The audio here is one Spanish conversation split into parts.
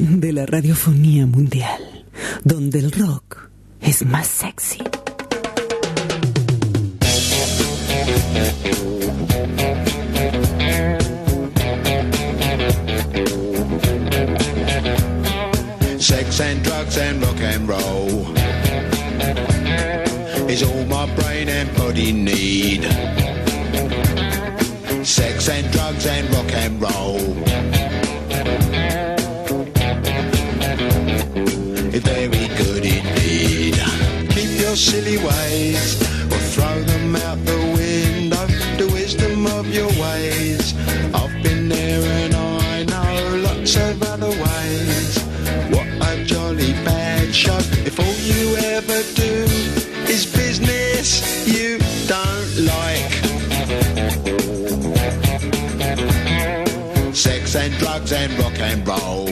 de la radiofonía mundial, donde el rock es más sexy. Sex and drugs and rock and roll is all my brain and body need. Sex and drugs and rock and roll. Your silly ways or throw them out the window. The wisdom of your ways. I've been there and I know lots of other ways. What a jolly bad show. If all you ever do is business you don't like. Sex and drugs and rock and roll.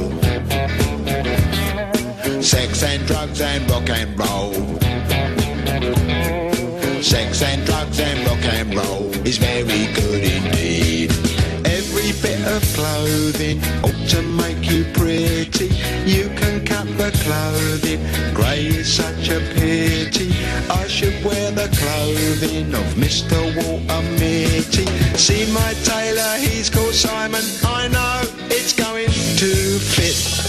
Sex and drugs and rock and roll. Sex and drugs and rock and roll is very good indeed. Every bit of clothing ought to make you pretty. You can cut the clothing, grey is such a pity. I should wear the clothing of Mr. Walter Mitty. See my tailor, he's called Simon. I know it's going to fit.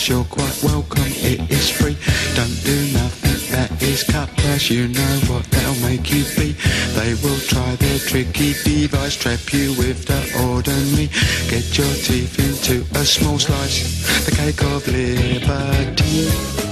You're quite welcome, it is free. Don't do nothing that is cut cutlass, you know what they'll make you be. They will try their tricky device, trap you with the ordinary. Get your teeth into a small slice, the cake of liberty.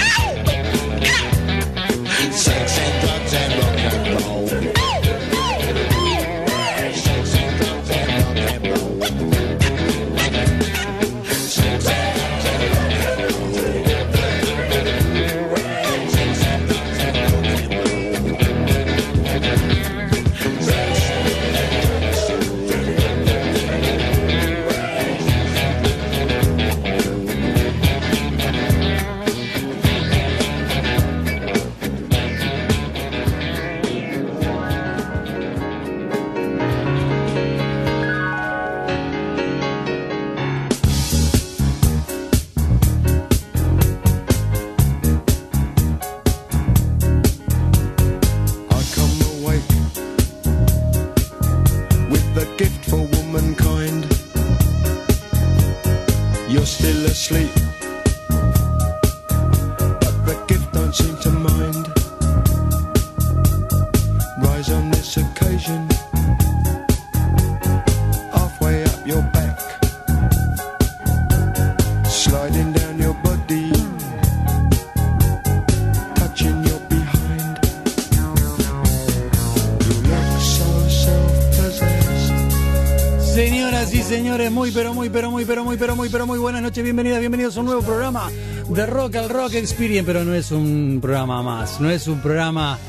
Señoras y señores, muy pero muy pero muy pero muy pero muy pero muy buenas noches, bienvenidas, bienvenidos a un nuevo programa de Rock al Rock Experience, pero no es un programa más, no es un programa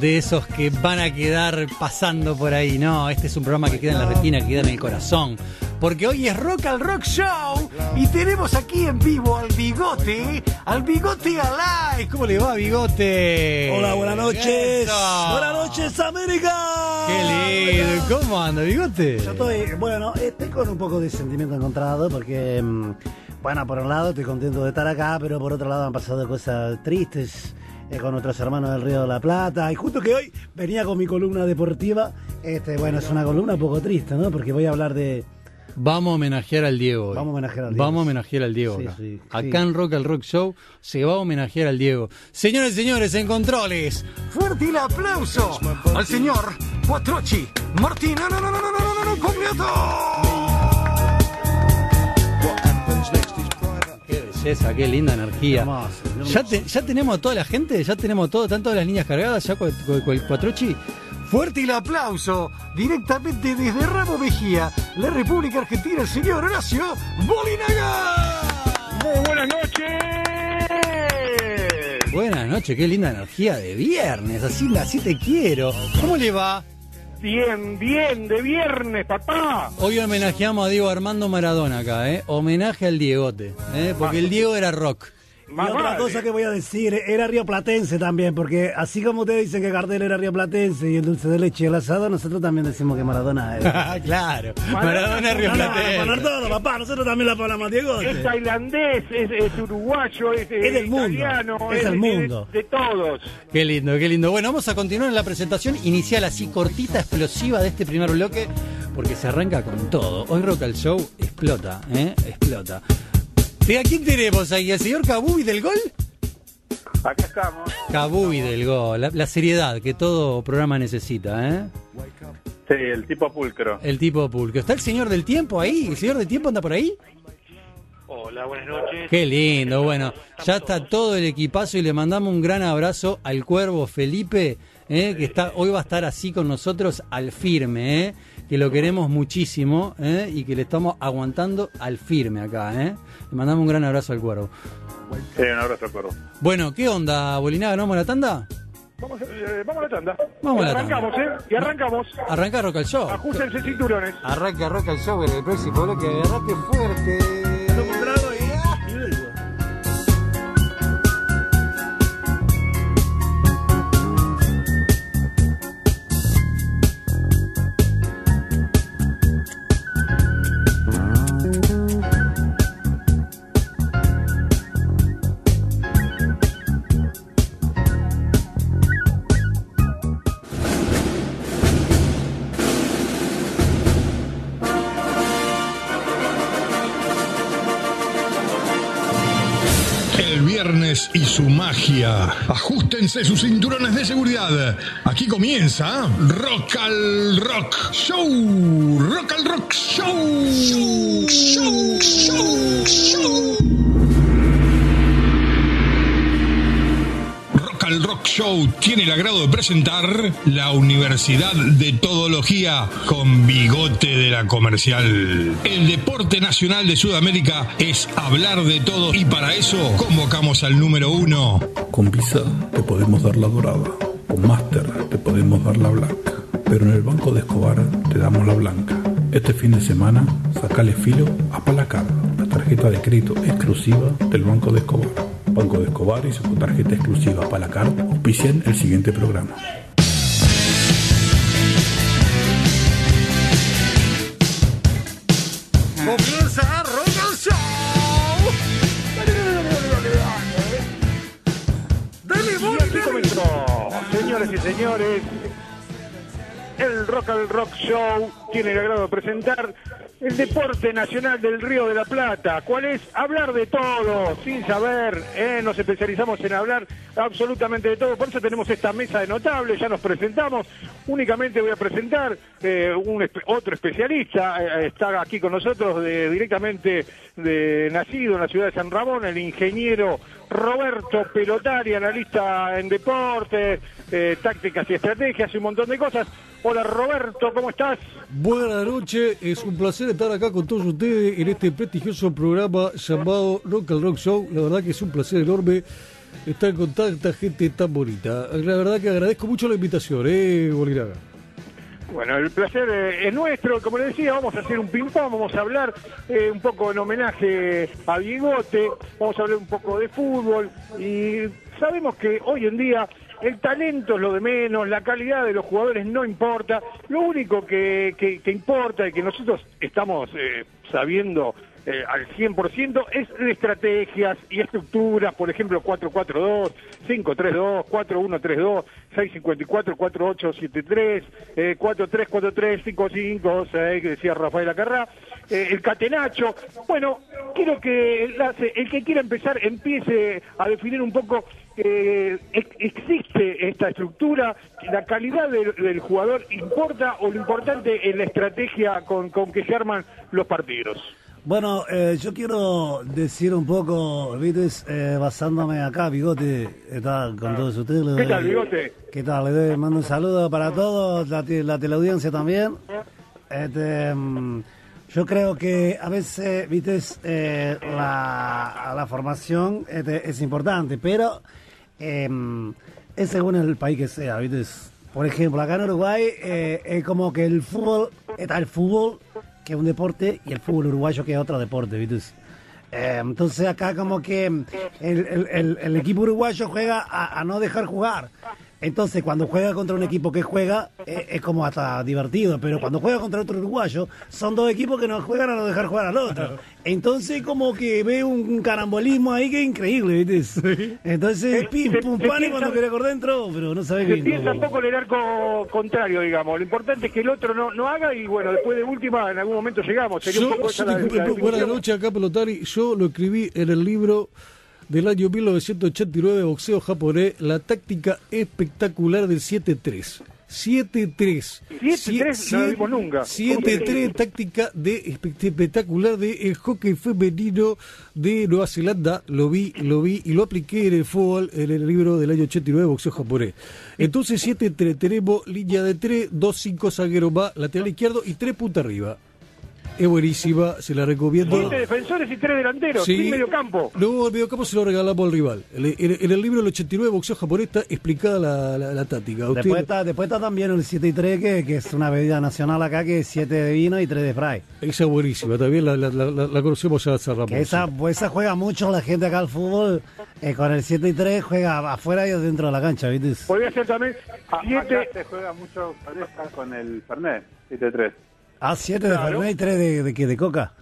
de esos que van a quedar pasando por ahí, no, este es un programa que queda en la retina, que queda en el corazón. Porque hoy es Rock al Rock Show y tenemos aquí en vivo al Bigote, al Bigote Alive. ¿Cómo le va, Bigote? Hola, buenas noches. Eso. Buenas noches, América. Qué lindo. ¿Cómo anda, Bigote? Yo estoy, bueno, estoy con un poco de sentimiento encontrado porque, mm, bueno, por un lado estoy contento de estar acá, pero por otro lado han pasado cosas tristes eh, con nuestros hermanos del Río de la Plata. Y justo que hoy venía con mi columna deportiva, este, bueno, es una columna un poco triste, ¿no? Porque voy a hablar de, Vamos a homenajear al Diego. hoy. Vamos a homenajear al Diego. Vamos a homenajear al Diego. Sí, acá. sí, Acá sí. en Rock al Rock Show se va a homenajear al Diego. Señores y señores, en controles, fuerte el aplauso al señor Quattrochi Martín. No, no, no, no, no, no, no, no, completo. Belleza, qué linda energía. Hermoso, hermoso. ¿Ya, te- ¿Ya tenemos a toda la gente? ¿Ya tenemos todo? ¿Están todas las líneas cargadas ya con, con- con el Cuatrochi? Fuerte el aplauso, directamente desde Ramo Mejía, la República Argentina, el señor Horacio Bolinaga. Muy buenas noches. Buenas noches, qué linda energía de viernes, así, así te quiero. ¿Cómo le va? Bien, bien, de viernes, papá. Hoy homenajeamos a Diego Armando Maradona acá, ¿eh? Homenaje al Diegote, ¿eh? Porque el Diego era rock. Y otra vale. cosa que voy a decir, era rioplatense también, porque así como ustedes dicen que Gardel era rioplatense y el dulce de leche y el asado, nosotros también decimos que Maradona era. claro, Maradona Maradona es rioplatense. para todo, papá, nosotros también la ponemos a Diego. Es tailandés, es, es uruguayo, es, Es del mundo, italiano, es de- mundo. De, de todos. Qué lindo, qué lindo. Bueno, vamos a continuar en la presentación inicial así cortita, explosiva de este primer bloque, porque se arranca con todo. Hoy Rock al Show explota, ¿eh? Explota. ¿De a quién tenemos ahí? ¿El señor Kabubi del gol? Acá estamos. Kabubi del gol, la, la seriedad que todo programa necesita, ¿eh? Sí, el tipo pulcro. El tipo pulque. ¿Está el señor del tiempo ahí? ¿El señor del tiempo anda por ahí? Hola, buenas noches. Qué lindo, bueno, ya está todo el equipazo y le mandamos un gran abrazo al cuervo Felipe, eh, que está hoy va a estar así con nosotros al firme, eh, que lo queremos muchísimo eh, y que le estamos aguantando al firme acá. Eh. Le mandamos un gran abrazo al cuervo. Sí, un abrazo, Coro. Bueno, ¿qué onda, Bolinaga? ¿No vamos a la tanda? Vamos, eh, vamos a la tanda. Vamos y a la arrancamos, tanda. ¿eh? Y arrancamos. Arranca Rock al Show. Ajustense cinturones. Arranca Rock al Show en el próximo bloque. Agarrate fuerte. Y su magia. Ajustense sus cinturones de seguridad. Aquí comienza Rock al Rock Show. Rock al Rock Show. Show, show, show. Rock Rock Show tiene el agrado de presentar la Universidad de Todología con bigote de la comercial. El deporte nacional de Sudamérica es hablar de todo y para eso convocamos al número uno. Con Visa te podemos dar la dorada, con Master te podemos dar la blanca, pero en el banco de Escobar te damos la blanca. Este fin de semana, sacale filo a Palacar, la tarjeta de crédito exclusiva del Banco de Escobar. Banco de Escobar y su tarjeta exclusiva Palacar auspician el siguiente programa. Comienza Rock al Show. Dale, Y así comenzó, señores y señores, el Rock Rock Show tiene el agrado de presentar el deporte nacional del Río de la Plata. ¿Cuál es? Hablar de todo, sin saber. ¿eh? Nos especializamos en hablar absolutamente de todo. Por eso tenemos esta mesa de notables, ya nos presentamos. Únicamente voy a presentar eh, un otro especialista. eh, está aquí con nosotros directamente de nacido en la ciudad de San Ramón, el ingeniero Roberto Pelotari, analista en deportes, eh, tácticas y estrategias y un montón de cosas. Hola Roberto, ¿cómo estás? Buenas noches, es un placer estar acá con todos ustedes en este prestigioso programa llamado Rock al Rock Show. La verdad que es un placer enorme estar con tanta gente tan bonita. La verdad que agradezco mucho la invitación, ¿eh, Boliraga? Bueno, el placer eh, es nuestro. Como le decía, vamos a hacer un ping-pong, vamos a hablar eh, un poco en homenaje a Bigote, vamos a hablar un poco de fútbol y sabemos que hoy en día el talento es lo de menos, la calidad de los jugadores no importa, lo único que, que- importa y que nosotros estamos eh, sabiendo eh, al 100% es de estrategias y estructuras, por ejemplo 4-4-2, 5-3-2, 4-1-3-2, 6-54-4-8-7-3, eh, 4-3-4-3, 5-5-6, que decía Rafael Acarrá, eh, el catenacho. Bueno, quiero que el, el que quiera empezar empiece a definir un poco eh, ex- existe esta estructura, la calidad del, del jugador importa o lo importante es la estrategia con, con que se arman los partidos. Bueno, eh, yo quiero decir un poco, ¿viste? Eh, basándome acá, Bigote, está con todos ustedes. ¿Qué tal, Bigote? ¿Qué tal? Le doy- mando un saludo para todos, la, te- la teleaudiencia también. Este, mm, yo creo que a veces, ¿viste? Eh, la, la formación este, es importante, pero eh, es según el país que sea. Por ejemplo, acá en Uruguay eh, es como que el fútbol, está el fútbol, que es un deporte, y el fútbol uruguayo, que es otro deporte, ¿viste? Eh, entonces acá como que el, el- el- el equipo uruguayo juega a, a no dejar jugar. Entonces cuando juega contra un equipo que juega eh, es como hasta divertido, pero cuando juega contra otro uruguayo son dos equipos que no juegan a no dejar jugar al otro. Entonces como que ve un, un carambolismo ahí que es increíble, ¿viste? Entonces pim pum pan y cuando quiere acordar dentro, pero no sabe Se qué. piensa un poco en el arco contrario, digamos. Lo importante es que el otro no, no haga y bueno, después de última en algún momento llegamos. Sería un Yo, poco esa yo la, la buenas definición. noches acá, pelotari. Yo lo escribí en el libro del año 1989, Boxeo japonés, la táctica espectacular del 7-3. 7-3. 7-3 no lo vimos nunca. 7-3, táctica de espe- espectacular de el hockey femenino de Nueva Zelanda. Lo vi, lo vi y lo apliqué en el fútbol en el libro del año 89, Boxeo japonés. Entonces 7-3, tenemos línea de 3, 2-5 zagueros más, lateral izquierdo y 3 punta arriba. Es buenísima, se la recomiendo. Siete defensores y tres delanteros, sin medio campo. No, el mediocampo se lo regalamos al rival. En, en- en el libro del 89, Boxeo japonés, está explicada la, la- la táctica. Usted- Después está, después está también el 7 y 3, que, que es una bebida nacional acá, que es 7 de vino y 3 de fry. Esa es buenísima, también la, la, la- la conocemos ya hace rato. Que esa, pues esa juega mucho la gente acá al fútbol. eh, con el 7 y 3 juega afuera y dentro de la cancha, ¿viste? Podría ser también Ah, siete. Acá se juega mucho con el Fernet, 7-3. Ah, 7 de Fernet y 3 de, de, qué, de coca.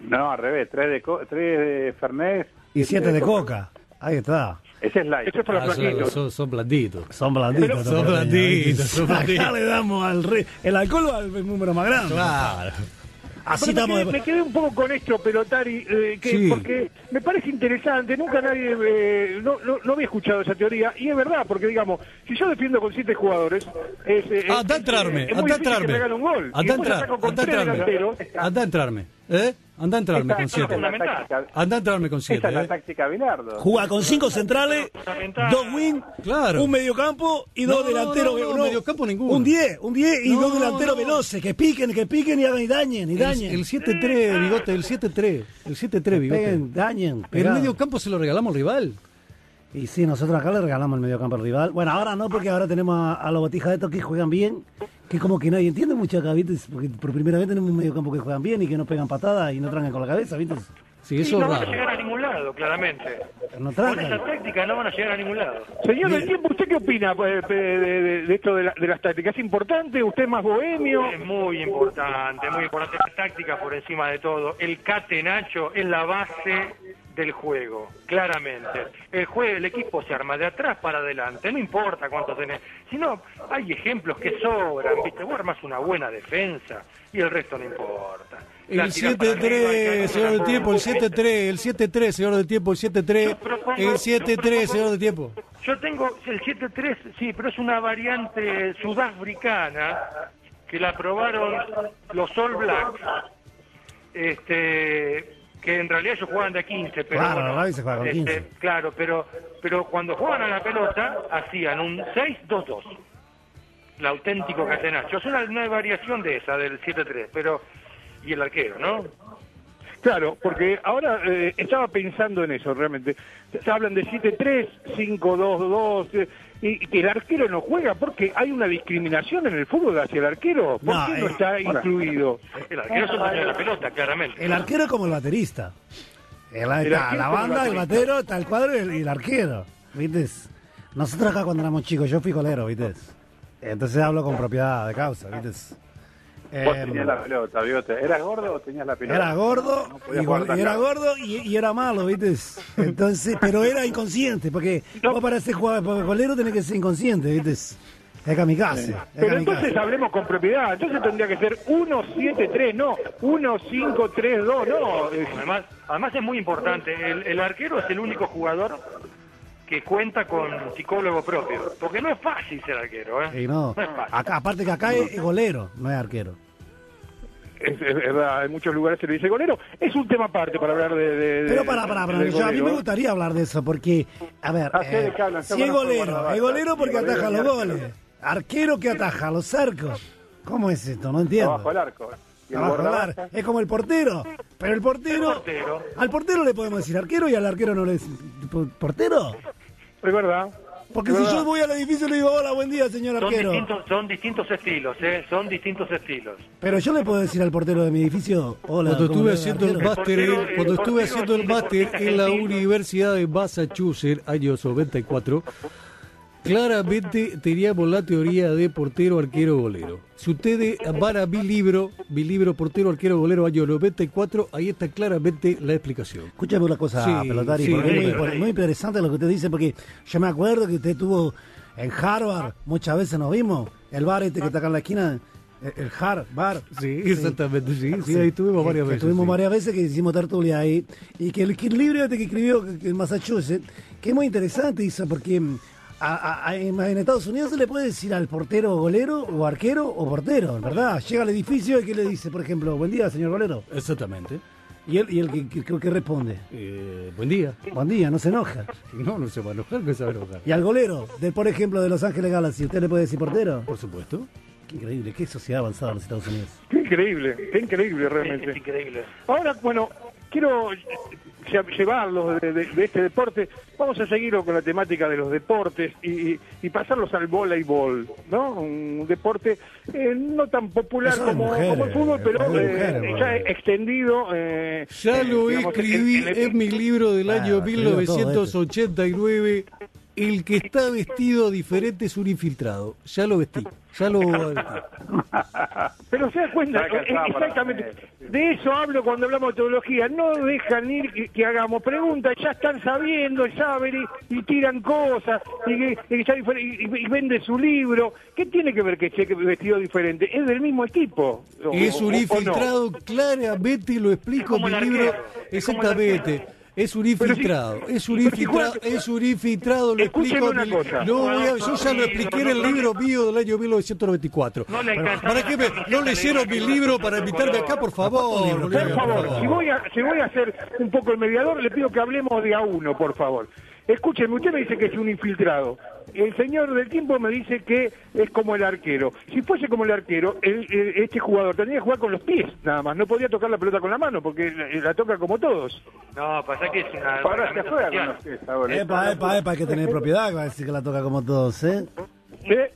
No, al revés, 3 de, co- tres de Fernet. Y 7 de coca. Ahí está. Ese es light. Eso es para Ah, los son, son- son blanditos. Son blanditos. Son estos blanditos, son blanditos. Acá le damos al rey. El alcohol al número más grande. Claro. Así me, quedé, me quedé un poco con esto, pelotari, eh, que, Sí. porque me parece interesante. Nunca nadie, eh, no, no, no había escuchado esa teoría. Y es verdad, porque digamos, si yo defiendo con siete jugadores, es, eh, es- entrarme, es muy anda a difícil que entrarme. me hagan un gol. Y después con tres entrarme. delanteros. Anda a entrarme. ¿Eh? Anda a entrarme con Esta es 7. la táctica- Anda a entrarme con 7. Esta es la ¿eh? táctica Bilardo. Juega con 5 centrales, 2 wing, Claro. un mediocampo y dos No, delanteros. no, no, mediocampo ninguno. Un 10, un 10 y No, dos delanteros no. veloces, que piquen, que piquen y hagan y dañen, y dañen. el 7-3, bigote, el 7-3. El 7-3, bigote. Peguen, dañen. El pegados. medio campo se lo regalamos al rival. Y sí, nosotros acá le regalamos el mediocampo al rival. Bueno, ahora no, porque ahora tenemos a, a los botijas estos que juegan bien, que como que nadie entiende mucho acá, ¿viste? Porque por primera vez tenemos un mediocampo que juegan bien y que no pegan patadas y no trancan con la cabeza, ¿viste? Sí, Y eso no es van a llegar a ningún lado, claramente. No Con esa táctica no van a llegar a ningún lado. Señor del tiempo, ¿usted qué opina pues, de, de- de- de esto de, la- de las tácticas? ¿Es importante? ¿Usted es más bohemio? Es muy importante, muy importante la táctica por encima de todo. El catenacho es la base del juego, claramente. El juego, el equipo se arma de atrás para adelante, no importa cuánto tenés. Si no, hay ejemplos que sobran, ¿viste? Vos armas una buena defensa y el resto no importa. La El tirás para arriba, 7-3, el señor del tiempo, el 7-3, el 7-3, señor del tiempo, el 7-3, Yo propongo- el yo 7-3, propongo- señor del tiempo. Yo tengo el 7-3, sí, pero es una variante sudafricana que la aprobaron los All Blacks, este, que en realidad ellos juegan de 15, pero Claro, bueno, la Rugby se juega con este, 15. claro, pero pero cuando juegan a la pelota hacían un 6-2-2. El auténtico catenacho. Es una, una variación de esa, del 7-3, pero... Y el arquero, ¿no? Claro, porque ahora eh, estaba pensando en eso realmente. Se hablan de 7-3, 5-2-2, eh, y que el arquero no juega porque hay una discriminación en el fútbol hacia el arquero. ¿Por No, qué no eh, está incluido? El arquero es el dueño de la pelota, claramente. El arquero es como el baterista. El, El está arquero la banda, el batero, está el cuadro y el, y el arquero. ¿Viste? Nosotros acá cuando éramos chicos, yo fui colero, ¿viste? Entonces hablo con propiedad de causa, ¿viste? Vos Em, tenías la pelota, bigote. ¿Eras gordo o tenías la pelota? Era gordo, No podías y, era gordo y, y era malo, ¿viste? Entonces, pero era inconsciente, porque vos para ser jugador golero tenés que ser inconsciente, ¿viste? Es kamikaze. es Pero kamikaze. entonces hablemos con propiedad. Entonces tendría que ser 1-7-3, no 1-5-3-2, no. Eh, Además, además es muy importante, el, el arquero es el único jugador que cuenta con psicólogo propio, porque no es fácil ser arquero, ¿eh? No, No es fácil. acá, aparte que acá es, es golero, no es arquero. es, es verdad, en muchos lugares se le dice golero. Es un tema aparte para hablar de. Pero para, para, para, yo- a mí me gustaría hablar de eso, porque, a ver, Ah, eh, si es golero, es golero porque golero ataja los goles, arquero que ataja los arcos. ¿Cómo es esto? No entiendo. Abajo el arco. Y el ar- Es como el portero, pero el portero, El portero. al portero le podemos decir arquero y al arquero no le decimos portero. Es verdad. Porque Es si verdad. yo voy al edificio le digo, hola, buen día, señor Son arquero. distintos, son distintos estilos, ¿eh? Son distintos estilos. Pero yo le puedo decir al portero de mi edificio, hola. Cuando ¿cómo estuve haciendo el arquero?". máster, en- cuando estuve haciendo el máster en la. Universidad de Massachusetts, años 94, claramente teníamos la teoría de portero, arquero, golero. Si ustedes van a mi libro, mi libro Portero, arquero, golero, año 94, ahí está claramente la explicación. Escúchame una cosa, Sí, Pelotari, sí, porque es muy, muy interesante lo que usted dice, porque yo me acuerdo que usted estuvo en Harvard, muchas veces nos vimos, el bar este que está acá en la esquina, el, el Har, bar. Sí, exactamente, sí, sí, ahí estuvimos varias que veces. Estuvimos varias veces que hicimos tertulia ahí, y que el, libro este que escribió en Massachusetts, que es muy interesante, dice, porque a- a- a- en, Estados Unidos se le puede decir al portero golero, o arquero, o portero, ¿verdad? Llega al edificio y que le dice, por ejemplo, buen día, señor golero. Exactamente. Y él, y él que, que- que responde, Eh, buen día. buen día, no se enoja. No, no se va a enojar, que se va a enojar. Y al golero, de, por ejemplo, de Los Ángeles Galaxy, ¿usted le puede decir portero? Por supuesto. Qué increíble, qué sociedad avanzada en los Estados Unidos. Qué increíble, qué increíble Es, realmente. increíble. Ahora, bueno, quiero llevarlos de, de- de este deporte. Vamos a seguir con la temática de los deportes y, pasarlos al voleibol, ¿no? Un deporte eh, no tan popular como, mujeres, como el fútbol, pero eh, mujeres, ya extendido. eh, Ya eh, lo digamos, escribí en- en- en mi libro del Ah, año escribió todo este. 1989. El que está vestido diferente es un infiltrado. Ya lo vestí. Ya lo vestí. Pero se da cuenta, eh, exactamente, la de eso hablo cuando hablamos de teología, no dejan ir que, que hagamos preguntas, ya están sabiendo, saben y, y tiran cosas, y, que- y ya y- y vende su libro, ¿qué tiene que ver que esté vestido diferente? Es del mismo equipo. o- Es un no. infiltrado, claramente lo explico en mi el libro. Exactamente. Es un infiltrado, es un pero si es un infiltrado, lo explico. una cosa. No, voy a- yo ya lo expliqué en el libro mío del año 1994. No le ¿Para la qué me, no leyeron mi libro para invitarme acá, por favor? Por favor, si voy, a, si voy a hacer un poco el mediador, le pido que hablemos de a uno, por favor. Escúcheme, usted me dice que es un infiltrado. El señor del tiempo me dice que es como el arquero. Si fuese como el arquero, el- el- este jugador tendría que jugar con los pies, nada más. No podía tocar la pelota con la mano, porque la, la toca como todos. No, pasa que es una. Ahora se juega con los pies ahora. Epa, epa, epa, hay que tener propiedad, va a decir que la toca como todos, ¿eh? ¿Eh?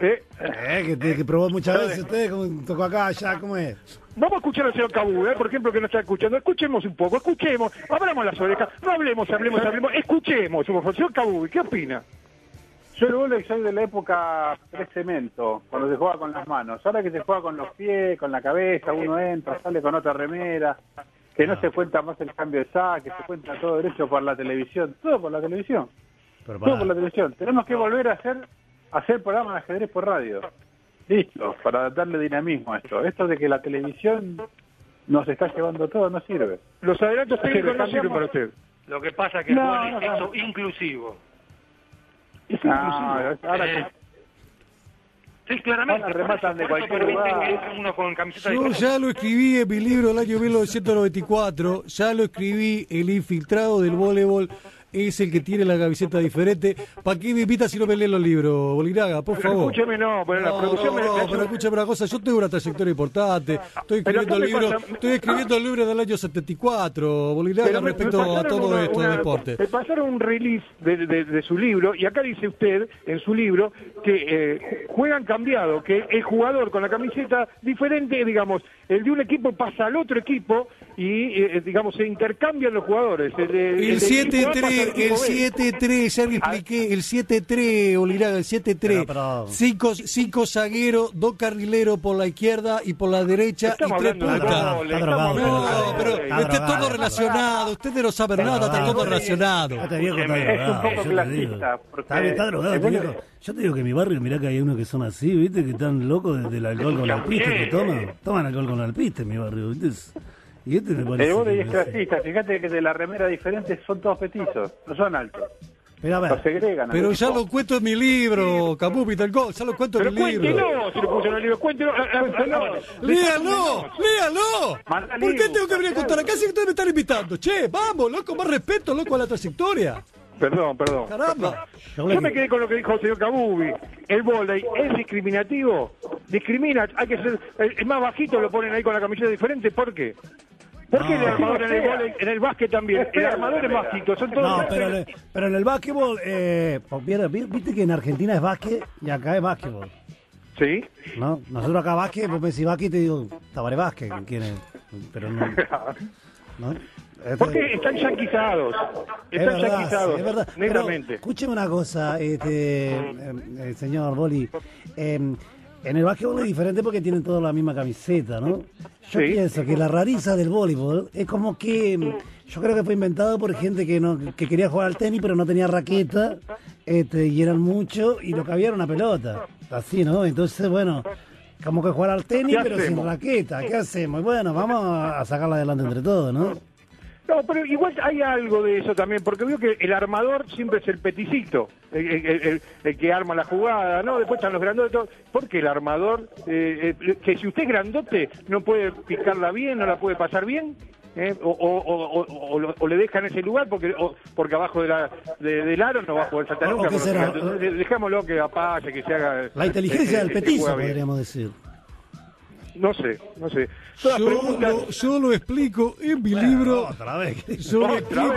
¿Eh? Eh, que, te- que probó muchas veces usted, como tocó acá, allá, ¿cómo es? Vamos a escuchar al señor Cabú, ¿eh? por ejemplo, que no está escuchando. Escuchemos un poco, escuchemos. Abramos las orejas. No hablemos, hablemos, hablemos. Escuchemos. Por favor. Señor Cabú, ¿qué opina? Yo el vóley soy de la época pre-cemento, cuando se juega con las manos. Ahora que se juega con los pies, con la cabeza, uno entra, sale con otra remera, que no se cuenta más el cambio de saque, se cuenta todo derecho por la televisión, todo por la televisión, Pero todo por la televisión. Tenemos que volver a hacer, a hacer programas de ajedrez por radio. Listo, para darle dinamismo a esto. Esto de que la televisión nos está llevando todo no sirve. Los adelantos técnicos no sirven para usted. Lo que pasa es que No, es no. eso, inclusivo. Es No, inclusivo. ahora Eh, que- Sí, claramente. Ahora rematan de cualquier lugar. uno con camiseta Yo diferente. ya lo escribí en mi libro del año 1994, ya lo escribí, el infiltrado del voleibol es el que tiene la camiseta diferente. ¿Para qué me invita si no me leen los libros, Boliraga? Por Pero favor. escúcheme, no, pero la No, producción me- no, me- pero escúchame una cosa, yo tengo una trayectoria importante. Estoy escribiendo libros, pasa- estoy escribiendo el libro del año 74, Boliraga, Pero respecto me a todo una- esto una- de deporte. Me pasaron un release de, de- de su libro y acá dice usted en su libro que eh, juegan cambiado, que el jugador con la camiseta diferente, digamos, el de un equipo pasa al otro equipo y, eh, digamos, se intercambian los jugadores. El, de- El del equipo A pasa al 7-3, equipo el B. 7-3, ya le expliqué, el 7-3, Oliraga, el 7-3. Pero, pero- Cinco, cinco zagueros, dos carrileros por la izquierda y por la derecha Estamos y tres puntas. No, pero. Está todo relacionado. Ustedes no saben nada, está todo relacionado. Viejo está Escúcheme, es un poco clasista, Está, drogado. Yo te digo que en mi barrio, mirá que hay unos que son así, ¿viste? Que están locos del alcohol con alpiste que toman. Toman alcohol con alpiste en mi barrio, ¿viste? Y parece. Vóley que es clasista. Fíjate que de la remera diferente son todos petizos, no son altos. Pero a segregan. Pero ya lo cuento en mi libro, Capú Pitangol, ya lo cuento en mi libro. cuéntelo, si lo puso en el libro, cuéntelo. ¡Léalo! ¡Léalo! ¿Por qué tengo que venir a contar acá si ustedes me están invitando? Che, vamos, loco, más respeto, loco, a la trayectoria. Perdón, perdón. Caramba. Yo me quedé con lo que dijo el señor Kabubi. El volei es discriminativo. Discrimina. Hay que ser. El, el más bajito lo ponen ahí con la camiseta diferente. ¿Por qué? ¿Por qué el armador en el en el básquet también? El armador es bajito. Son todos. no, pero, en el- pero en el básquetbol, eh, viste que en Argentina es básquet y acá es básquetbol. Sí. ¿no? Nosotros acá básquet, vos me decís básquet y te digo, Tabaré básquet, ¿quién es? Pero no. ¿no? Este- Porque están yanquizados. Es Están verdad, yanquizados. es verdad. Pero, escúcheme una cosa, este, eh, eh, señor Boli. Eh, en el básquetbol es diferente porque tienen todos la misma camiseta, ¿no? Yo Sí. pienso que la rareza del voleibol es como que mm, yo creo que fue inventado por gente que no que quería jugar al tenis pero no tenía raqueta este, y eran muchos y lo que había era una pelota. Así, ¿no? Entonces, bueno, como que jugar al tenis ¿Qué pero sin raqueta. ¿Qué hacemos? Y bueno, vamos a sacarla adelante entre todos, ¿no? No, pero igual hay algo de eso también, porque veo que el armador siempre es el peticito, el, el- el- el que arma la jugada, ¿no? Después están los grandotes, todo. porque el armador, eh, eh, que si usted es grandote, no puede picarla bien, no la puede pasar bien, ¿eh? o, o- o- o- le dejan ese lugar porque porque abajo de la, de- del aro no va a poder saltar nunca. De- Dejémoslo que apache, que se haga... La inteligencia eh, del bien. podríamos decir. No sé, no sé. Yo lo, yo lo explico en mi libro. Otra vez. Yo lo explico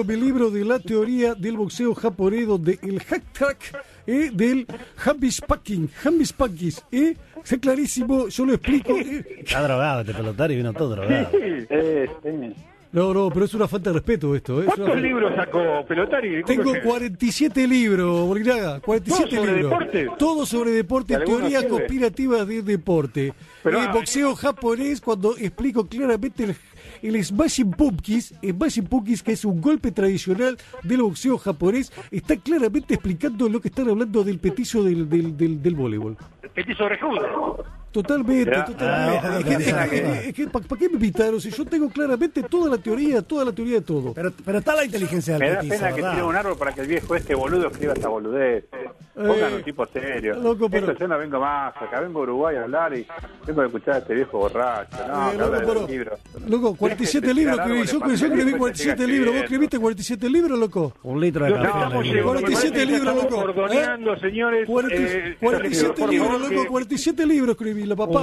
en mi libro. De la teoría del boxeo japonés, donde el hack track eh, del Hambis Packing, Hambis Packis, eh, es clarísimo, yo lo explico. eh. Está drogado este pelotari y vino todo drogado. Eh, sí. No, no, pero es una falta de respeto esto. eh, ¿Cuántos libros sacó Pelotari? Tengo Discúlpeme. 47 libros, Bolinaga, 47 ¿Todo sobre deporte? Todo sobre deporte, ¿Y alguno teoría sirve? conspirativa de deporte. Pero, el ah, boxeo japonés, cuando explico claramente el, el Smashing Pumpkins, Smashing Pumpkins, que es un golpe tradicional del boxeo japonés, está claramente explicando lo que están hablando del petizo del, del, del, del voleibol. Petizo rejudo. Totalmente, Ya. totalmente. Ah, Es que- ojalá es que- que- es que, ¿Para qué me invitaron? Si yo tengo claramente toda la teoría, toda la teoría de todo. Pero, pero está la inteligencia Me del da petizo, pena que tire un árbol para que el viejo este boludo escriba esta boludez. Pongan un tipo serio. loco, pero- Esto yo no vengo más, acá vengo a Uruguay a hablar y vengo a escuchar a este viejo borracho. No, Eh, loco, pero- libros. Loco, 47 Deje de libros escribí. Yo, yo escribí después 47 siga libros. ¿Vos escribiste 47 libros, loco? Un litro de No, café. Estamos le llegando, digo. 47 me parece que libros, loco. bordoneando, ¿Eh? señores. 40 eh, 47 libros, loco, que- 47 libros escribí, la papá.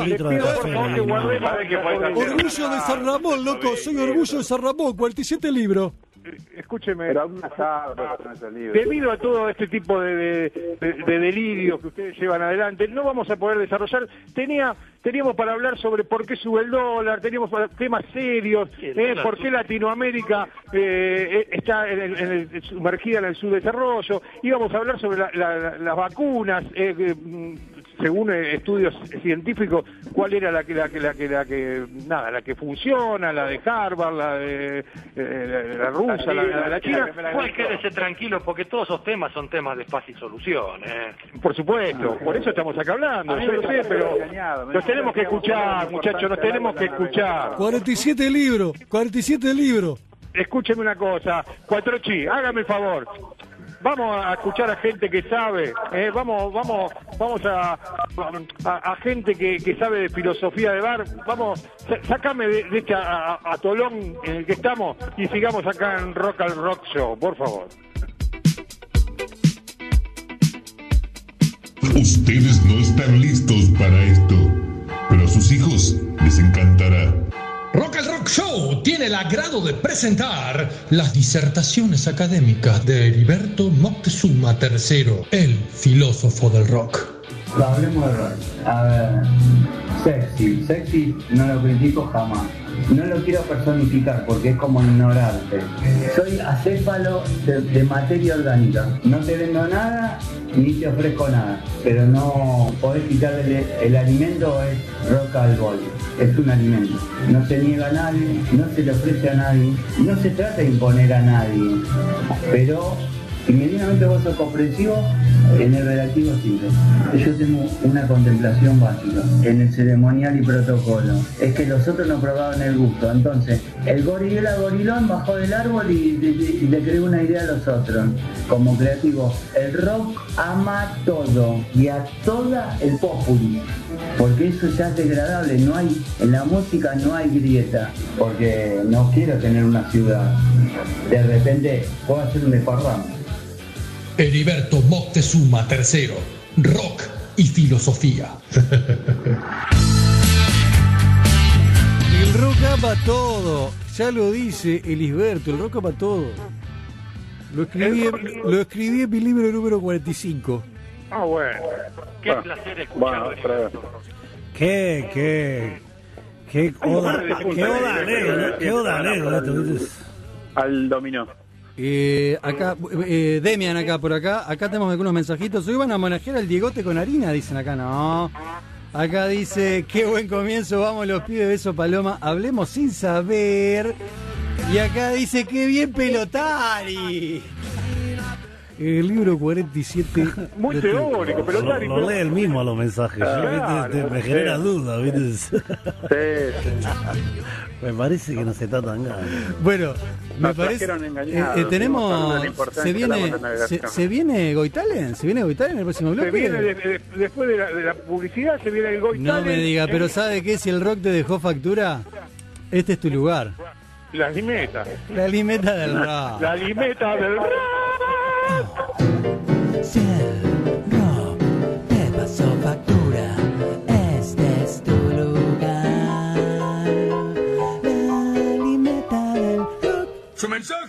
Orgullo de San Ramón, loco. Soy orgullo de San Ramón, 47 libros. Escúcheme. Pero esos libros. Debido a todo este tipo de, de, de- de delirios que ustedes llevan adelante, no vamos a poder desarrollar. Tenía, teníamos para hablar sobre por qué sube el dólar, teníamos para- temas serios, eh, por qué Latinoamérica eh, está en el- en el- sumergida en el subdesarrollo. Íbamos a hablar sobre la- la- la- las vacunas, eh, mm, según estudios científicos, cuál era la que, la que, la que, la que, nada, la que funciona, la de Harvard, la de eh, la, rusa, la, la de la China. Pues quédese tranquilo porque todos esos temas son temas de fácil solución. ¿eh? Por supuesto, por eso estamos acá hablando, yo lo sé, pero nos tenemos que escuchar, muchachos, nos tenemos que escuchar. 47 libros, 47 libros. Escúcheme una cosa, Cuatro Chi, hágame el favor. Vamos a escuchar a gente que sabe, eh, vamos, vamos, vamos a, a, a gente que, que sabe de filosofía de bar. Vamos, sa- sácame de, de este a- a- atolón en el que estamos y sigamos acá en Rock al Rock Show, por favor. Ustedes no están listos para esto, pero a sus hijos les encantará. Rock al Rock Show tiene el agrado de presentar las disertaciones académicas de Heriberto Moctezuma III, el filósofo del rock. Hablemos de rock. A ver, sexy. Sexy no lo critico jamás. No lo quiero personificar porque es como ignorarte. Soy acéfalo de, de materia orgánica. No te vendo nada ni te ofrezco nada. Pero no podés quitarle el, alimento, es rock al bol. Es un alimento. No se niega a nadie, no se le ofrece a nadie. No se trata de imponer a nadie. Pero si medianamente vos sos En el relativo simple. Yo tengo una contemplación básica en el ceremonial y protocolo. Es que los otros no probaban el gusto. Entonces, el gorila gorilón bajó del árbol y le creó una idea a los otros. Como creativo, el rock ama todo y a toda el populi. Porque eso ya es degradable. No hay, en la música no hay grieta. Porque no quiero tener una ciudad. De repente puedo hacer un desparramo. Heriberto Moctezuma III, rock y filosofía. El rock ama todo. Ya lo dice Elisberto, el rock ama todo. Lo escribí, lo escribí en mi libro número 45. Ah, bueno. Qué Ah, placer escuchar bueno, Qué, qué, qué oda, qué oda alegre, qué oda alegre. Al dominó. Eh, acá, eh, Demian acá por acá, acá tenemos algunos mensajitos. Hoy van a homenajear al Diegote con harina, dicen acá, no. Acá dice, qué buen comienzo, vamos los pibes, beso paloma, hablemos sin saber. Y acá dice, qué bien pelotari. El libro 47. Muy teórico, pero Lo, lo lee él mismo a los mensajes, ¿no? Claro, ¿Viste? Te- me sí. genera duda, ¿viste? Sí, sí. Me parece que no se está tan ganas. Bueno, me Nos parece. eh, eh, tenemos. Se viene, se, se viene Goitalen, se viene Goitalen en el próximo Se bloque. viene de- de- después de la, de la publicidad, se viene el Goy No me diga, pero ¿sabe qué? Si el rock te dejó factura, este es tu lugar. La limeta. La limeta del rock. La limeta del el rock este mensaje.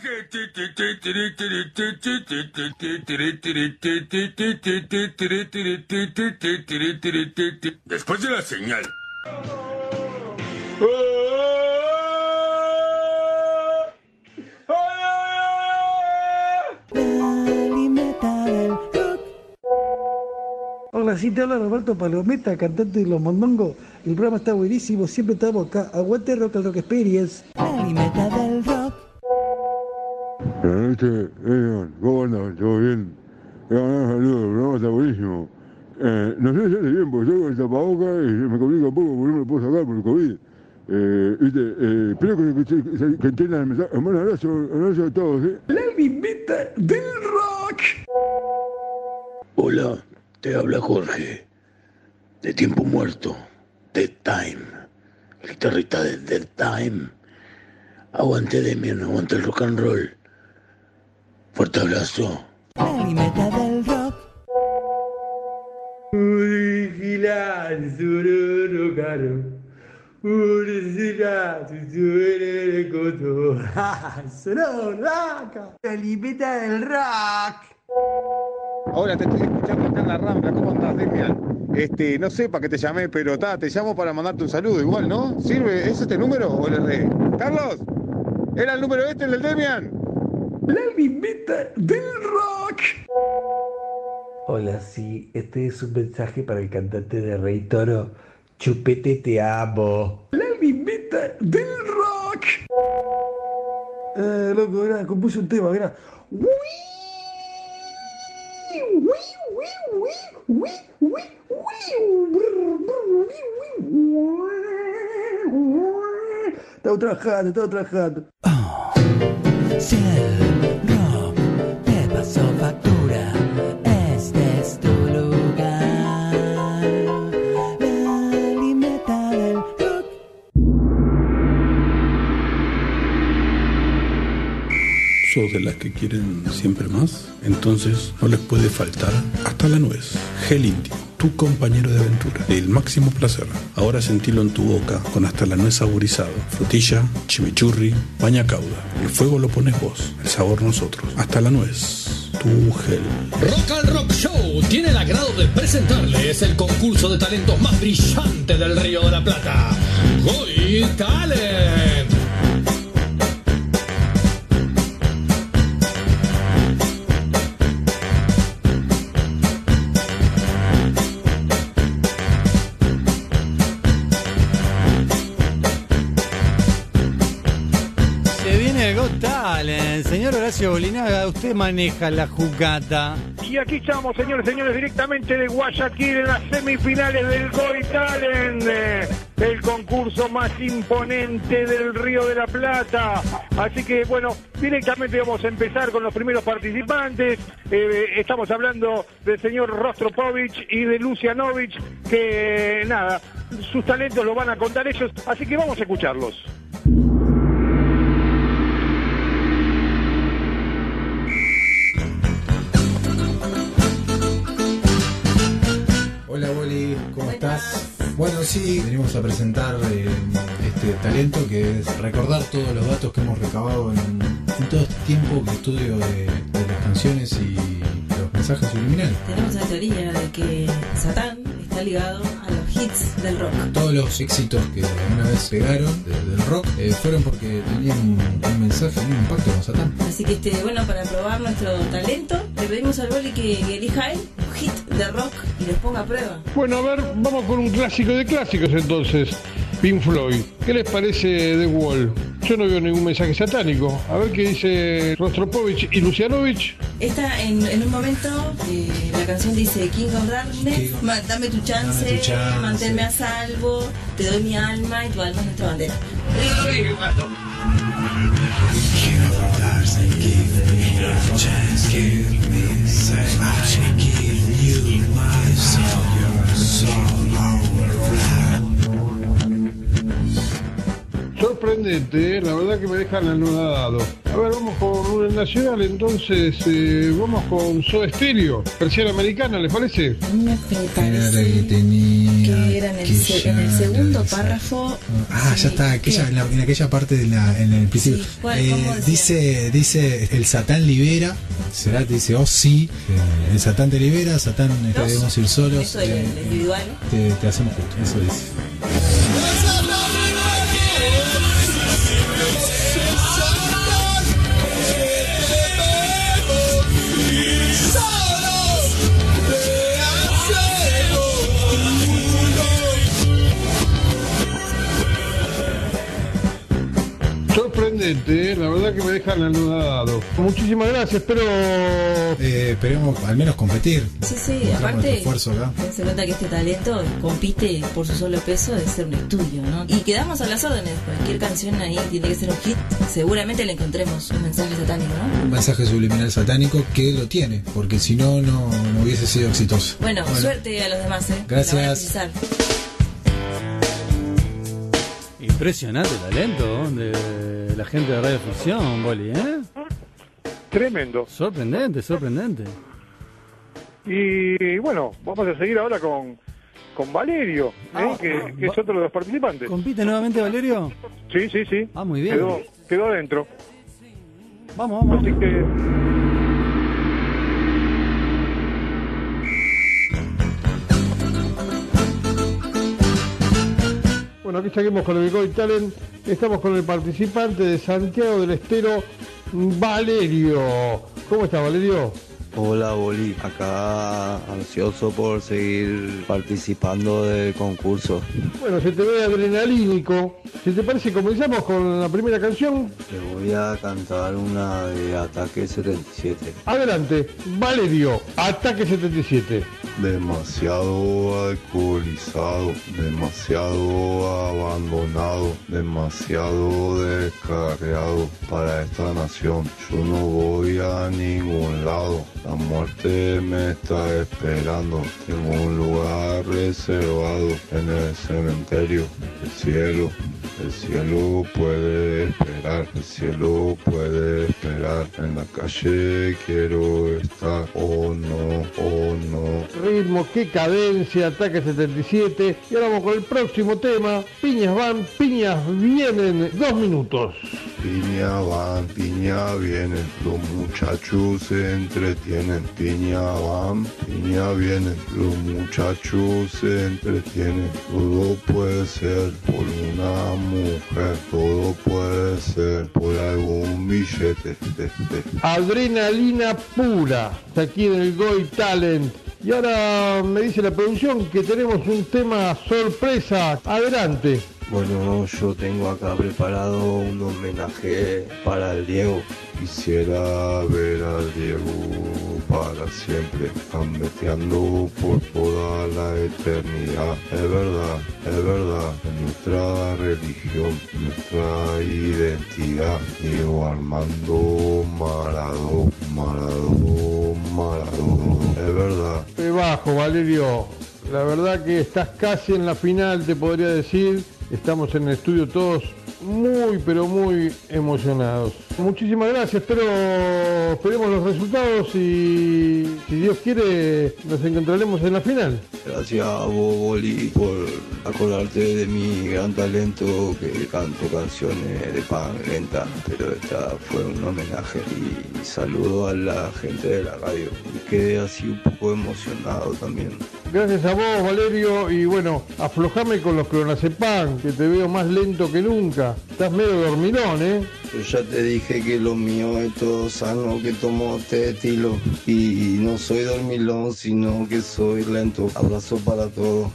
Después de la señal. Hola, sí te habla Roberto Palometa, cantante de Los Mondongos. El programa está buenísimo, siempre estamos acá. Aguante Rock and Rock Experience. La limeta del rock. Buenas noches, Edson. ¿Cómo andas? ¿Todo bien? Te mando un saludo, el programa está buenísimo. Eh, no sé si hace bien, porque estoy con el tapabocas y se me complica un poco porque no me lo puedo sacar por el COVID. Eh, viste, eh, espero que, que, que- que entiendan el mensaje. Un buen abrazo, un abrazo a todos, ¿eh? La limeta del rock. Hola, te habla Jorge, de Tiempo Muerto, Dead Time, el guitarrista de Dead Time. Aguante Demian, aguante el rock and roll. Fuerte abrazo. La limeta del rock. Del rock. Hola, te estoy escuchando acá en la Rambla. ¿Cómo andás, Demian? Este, no sé para qué te llamé, pero ta, te llamo para mandarte un saludo igual, ¿no? ¿Sirve? ¿Es este número o el erré? ¡Carlos! ¿Era el número este, el del Demian? La limeta del rock. Hola, sí, este es un mensaje para el cantante de Rey Toro. Chupete, te amo. La limeta del rock. Eh, loco, mira, compuse un tema, mira. Estaba trabajando, estaba trabajando. Si el ¿Sos de las que quieren siempre más? Entonces no les puede faltar hasta la nuez. Gel Indio, tu compañero de aventura. El máximo placer. Ahora sentilo en tu boca con hasta la nuez saborizado. Frutilla, chimichurri, baña cauda. El fuego lo pones vos, el sabor nosotros. Hasta la nuez. Tu gel. Rock al Rock Show tiene el agrado de presentarles el concurso de talentos más brillante del Río de la Plata. Got Talent. Horacio Bolinaga, usted maneja la jugada. Y aquí estamos, señores, señores, directamente de Guayaquil en las semifinales del Goy Talent, eh, el concurso más imponente del Río de la Plata. Así que, bueno, directamente vamos a empezar con los primeros participantes. Eh, estamos hablando del señor Rostropovich y de Lucianovich, que, nada, sus talentos lo van a contar ellos, así que vamos a escucharlos. Hola Boli, ¿cómo estás? Bueno, sí, venimos a presentar eh, este talento que es recordar todos los datos que hemos recabado en, en todo este tiempo de estudio de, de las canciones y los mensajes subliminales. Tenemos la teoría de que Satán está ligado a hits del rock. Todos los éxitos que alguna vez pegaron de- del rock eh, fueron porque tenían un, un mensaje, un impacto con Satán. Así que, este, bueno, para probar nuestro talento, le pedimos al Boli que, que elija él un hit de rock y los ponga a prueba. Bueno, a ver, vamos con un clásico de clásicos entonces. Pink Floyd. ¿Qué les parece The Wall? Yo no veo ningún mensaje satánico. A ver qué dice Rostropovich y Lucianovich. Esta, en, en un momento, eh, la canción dice King of Darkness, dame tu chance, Dame tu chance. manténme a salvo, te doy mi alma y tu alma es nuestra bandera. Sorprendente, ¿eh? la verdad que me dejan anonadado. A ver, vamos con un nacional, entonces eh, vamos con Soda Stereo, versión americana, ¿les parece? A mí me parece que era en el, se- en el segundo párrafo. Ah, ya está, aquella, en, la- en aquella parte de la, en el principio. Sí, ¿cuál- Eh, dice, dice, el Satán libera, será, dice, oh sí, el Satán te libera, Satán debemos ir solos, Eso es eh, el individual. te, te hacemos justo, eso dice. Sorprendente, ¿eh? la verdad que me dejan anonadado. Muchísimas gracias, pero... Eh, esperemos al menos competir. Sí, sí, aparte, esfuerzo acá. se cuenta que este talento compite por su solo peso de ser un estudio, ¿no? Y quedamos a las órdenes. Cualquier canción ahí tiene que ser un hit. Seguramente le encontremos un mensaje satánico, ¿no? Un mensaje subliminal satánico que lo tiene, porque si no, no, no hubiese sido exitoso. Bueno, suerte a los demás, ¿eh? Gracias. Impresionante talento de la gente de Radio Fusión, Boli, ¿eh? Tremendo. Sorprendente, sorprendente. Y bueno, vamos a seguir ahora con, con Valerio, ¿eh? Ah, que, que es otro de los participantes. ¿Compite nuevamente Valerio? Sí, sí, sí. Ah, muy bien. Quedó, quedó adentro. Vamos, vamos. Así que Aquí seguimos con el Goy Talent. Estamos con el participante de Santiago del Estero, Valerio. ¿Cómo está, Valerio? Hola Boli, acá ansioso por seguir participando del concurso. Bueno, se te ve adrenalínico. Si te parece, comenzamos con la primera canción. Te voy a cantar una de Ataque 77. Adelante, Valerio, Ataque 77. Demasiado alcoholizado, demasiado abandonado, demasiado descarriado para esta nación. Yo no voy a ningún lado, la muerte me está esperando. Tengo un lugar reservado en el cementerio. El cielo, el cielo puede esperar, el cielo puede esperar. En la calle quiero estar, oh no, oh no. Ritmo, qué cadencia, Ataque 77. Y ahora vamos con el próximo tema. Piñas van, piñas vienen. Dos minutos. Piña van, piña vienen, los muchachos se entretienen. Piña van, piña vienen, los muchachos se entretienen. Todo puede ser por una mujer, todo puede ser por algún billete. Adrenalina pura. Está aquí en el Goy Talent. Y ahora me dice la producción que tenemos un tema sorpresa. Adelante. Bueno, yo tengo acá preparado un homenaje para el Diego. Quisiera ver a Diego para siempre, gambeteando por toda la eternidad. Es verdad, es verdad, en nuestra religión, nuestra identidad. Diego Armando Maradó, Maradó, Maradó. Es verdad. Te bajo, Valerio. La verdad que estás casi en la final, te podría decir. Estamos en el estudio todos muy, pero muy emocionados. Muchísimas gracias, espero, esperemos los resultados y si Dios quiere nos encontraremos en la final. Gracias a vos, Boli, por acordarte de mi gran talento que canto canciones de pan lenta, pero esta fue un homenaje y saludo a la gente de la radio. Y quedé así un poco emocionado también. Gracias a vos, Valerio, y bueno, aflojame con los clonazepam, que te veo más lento que nunca. Estás medio dormilón, ¿eh? Yo ya te dije que lo mío es todo sano, que tomo té estilo y no soy dormilón, sino que soy lento. Abrazo para todos.